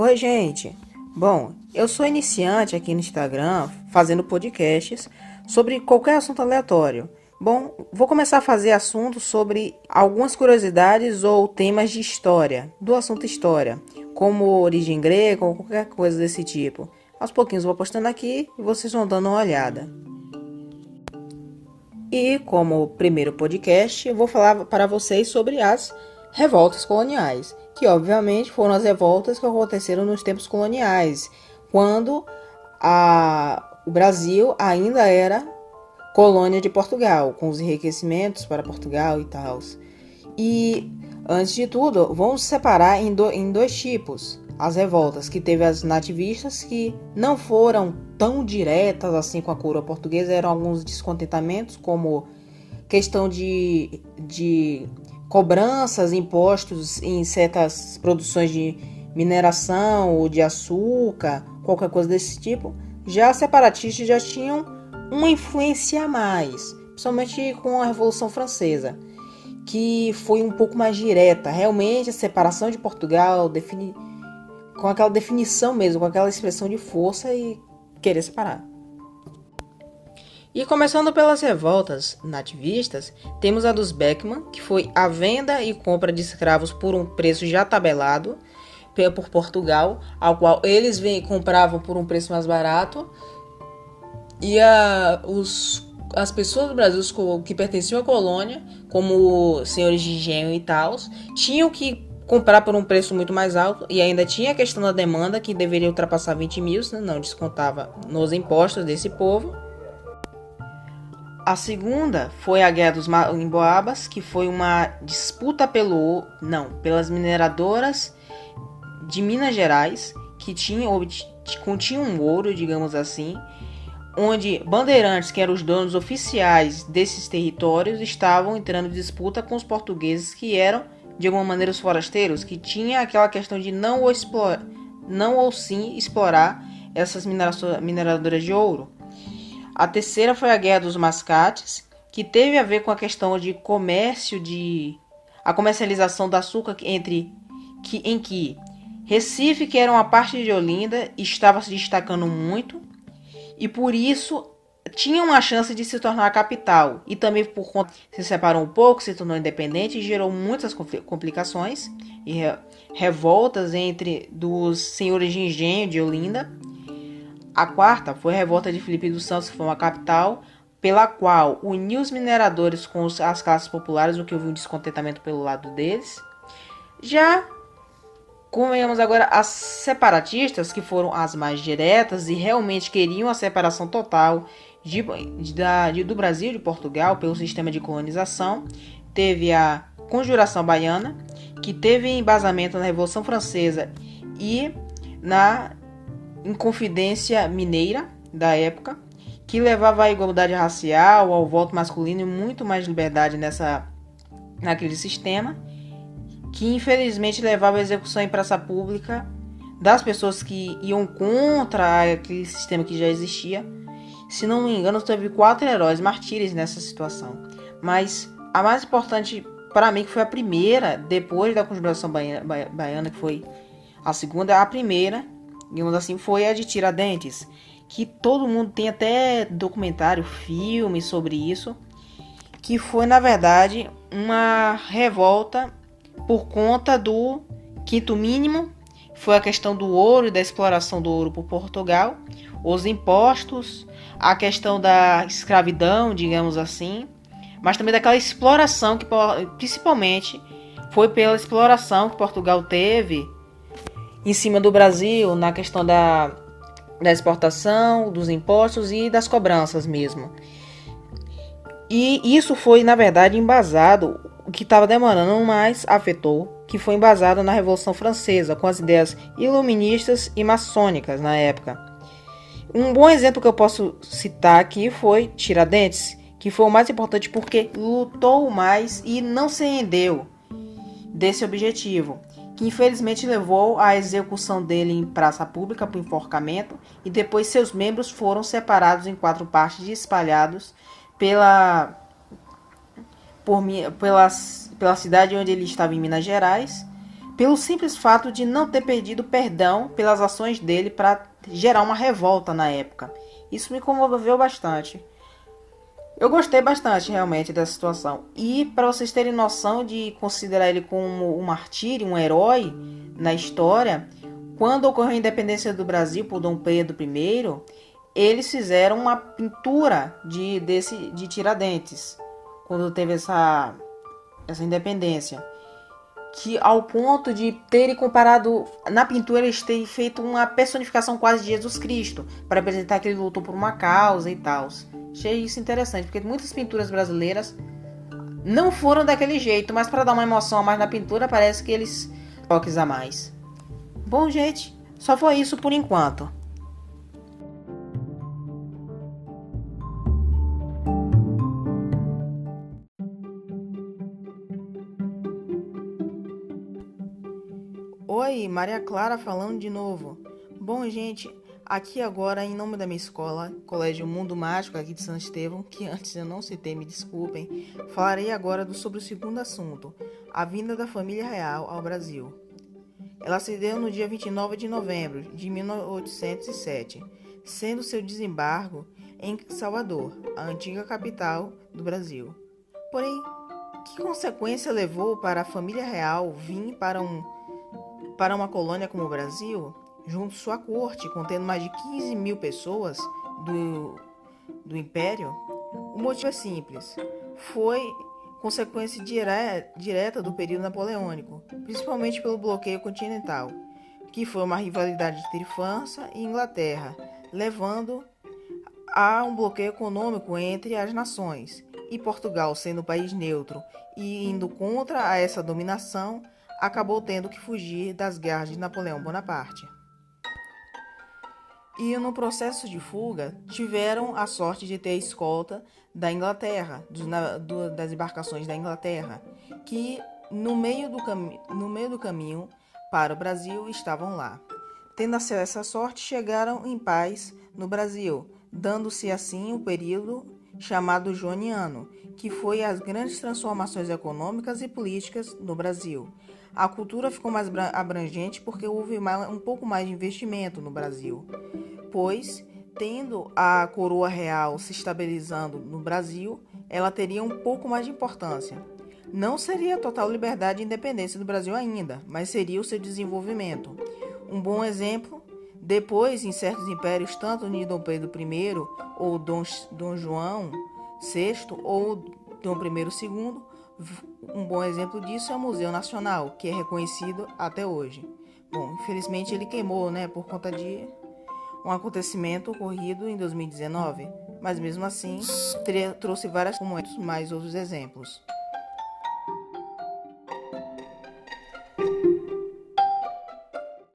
Oi, gente. Bom, eu sou iniciante aqui no Instagram, fazendo podcasts sobre qualquer assunto aleatório. Bom, vou começar a fazer assuntos sobre algumas curiosidades ou temas de história, do assunto história, como origem grega ou qualquer coisa desse tipo. Aos pouquinhos vou postando aqui e vocês vão dando uma olhada. E como primeiro podcast, eu vou falar para vocês sobre as revoltas coloniais, que obviamente foram as revoltas que aconteceram nos tempos coloniais, quando a, o Brasil ainda era colônia de Portugal, com os enriquecimentos para Portugal e tal. E antes de tudo, vamos separar em, do, em dois tipos as revoltas, que teve as nativistas que não foram tão diretas assim com a coroa portuguesa, eram alguns descontentamentos, como questão de, de cobranças, impostos em certas produções de mineração ou de açúcar, qualquer coisa desse tipo. Já separatistas já tinham uma influência a mais, principalmente com a Revolução Francesa, que foi um pouco mais direta. Realmente a separação de Portugal define com aquela definição mesmo, com aquela expressão de força e querer separar. E começando pelas revoltas nativistas, temos a dos Beckman, que foi a venda e compra de escravos por um preço já tabelado por Portugal, ao qual eles vem, compravam por um preço mais barato. E a, os, as pessoas do Brasil que pertenciam à colônia, como senhores de engenho e tal, tinham que comprar por um preço muito mais alto e ainda tinha a questão da demanda que deveria ultrapassar 20 mil, não descontava nos impostos desse povo. A segunda foi a Guerra dos Emboabas, que foi uma disputa pelo não, pelas mineradoras de Minas Gerais, que tinham continham ouro, digamos assim, onde bandeirantes, que eram os donos oficiais desses territórios, estavam entrando em disputa com os portugueses, que eram de alguma maneira os forasteiros, que tinha aquela questão de não ou, explorar, não ou sim explorar essas mineradoras de ouro. A terceira foi a Guerra dos Mascates, que teve a ver com a questão de comércio de a comercialização do açúcar entre que em que Recife, que era uma parte de Olinda, estava se destacando muito e por isso tinha uma chance de se tornar a capital. E também por conta se separou um pouco, se tornou independente e gerou muitas complicações e revoltas entre dos senhores de engenho de Olinda a quarta foi a revolta de Felipe dos Santos, que foi uma capital, pela qual uniu os mineradores com as classes populares, o que houve um descontentamento pelo lado deles. Já convenhamos agora as separatistas, que foram as mais diretas e realmente queriam a separação total de, de, da, de, do Brasil e de Portugal pelo sistema de colonização. Teve a Conjuração Baiana, que teve embasamento na Revolução Francesa e na Inconfidência Mineira da época, que levava à igualdade racial, ao voto masculino e muito mais liberdade nessa naquele sistema, que infelizmente levava à execução em praça pública das pessoas que iam contra aquele sistema que já existia. Se não me engano, teve quatro heróis mártires nessa situação. Mas a mais importante para mim, que foi a primeira, depois da Conjuração Baiana, que foi a segunda, a primeira, digamos assim, foi a de Tiradentes, que todo mundo tem até documentário, filme sobre isso, que foi na verdade uma revolta por conta do quinto mínimo, foi a questão do ouro e da exploração do ouro por Portugal, os impostos, a questão da escravidão, digamos assim, mas também daquela exploração que principalmente foi pela exploração que Portugal teve em cima do Brasil na questão da, da exportação, dos impostos e das cobranças mesmo. E isso foi, na verdade, embasado, o que estava demorando mais afetou, que foi embasado na Revolução Francesa, com as ideias iluministas e maçônicas na época. Um bom exemplo que eu posso citar aqui foi Tiradentes, que foi o mais importante porque lutou mais e não se rendeu desse objetivo que infelizmente levou à execução dele em praça pública por enforcamento e depois seus membros foram separados em quatro partes e espalhados pela, por, pela, pela cidade onde ele estava em Minas Gerais pelo simples fato de não ter pedido perdão pelas ações dele para gerar uma revolta na época. Isso me comoveu bastante. Eu gostei bastante realmente dessa situação. E para vocês terem noção de considerar ele como um martírio, um herói na história, quando ocorreu a independência do Brasil por Dom Pedro I, eles fizeram uma pintura de, desse, de Tiradentes, quando teve essa, essa independência. Que ao ponto de terem comparado na pintura, eles terem feito uma personificação quase de Jesus Cristo, para apresentar que ele lutou por uma causa e tal. Achei isso interessante, porque muitas pinturas brasileiras não foram daquele jeito, mas para dar uma emoção a mais na pintura, parece que eles toques a mais. Bom, gente, só foi isso por enquanto. Oi, Maria Clara falando de novo. Bom, gente, aqui agora, em nome da minha escola, Colégio Mundo Mágico aqui de São Estevão, que antes eu não citei, me desculpem, falarei agora do, sobre o segundo assunto, a vinda da família real ao Brasil. Ela se deu no dia 29 de novembro de 1807, sendo seu desembargo em Salvador, a antiga capital do Brasil. Porém, que consequência levou para a família real vir para um para uma colônia como o Brasil, junto sua corte, contendo mais de 15 mil pessoas do, do Império, o motivo é simples. Foi consequência dire direta do período napoleônico, principalmente pelo bloqueio continental, que foi uma rivalidade entre França e Inglaterra, levando a um bloqueio econômico entre as nações. E Portugal, sendo um país neutro e indo contra essa dominação, acabou tendo que fugir das garras de Napoleão Bonaparte. E no processo de fuga, tiveram a sorte de ter a escolta da Inglaterra, do, das embarcações da Inglaterra, que no meio, do no meio do caminho para o Brasil estavam lá. Tendo acesso essa sorte, chegaram em paz no Brasil, dando-se assim o período chamado Joaniano, que foi as grandes transformações econômicas e políticas no Brasil, a cultura ficou mais abrangente porque houve um pouco mais de investimento no Brasil, pois, tendo a coroa real se estabilizando no Brasil, ela teria um pouco mais de importância. Não seria total liberdade e independência do Brasil ainda, mas seria o seu desenvolvimento. Um bom exemplo, depois em certos impérios, tanto de Dom Pedro I ou Dom, Dom João VI ou Dom I II, um bom exemplo disso é o Museu Nacional, que é reconhecido até hoje. Bom, infelizmente ele queimou, né, por conta de um acontecimento ocorrido em 2019, mas mesmo assim trouxe várias como mais outros exemplos.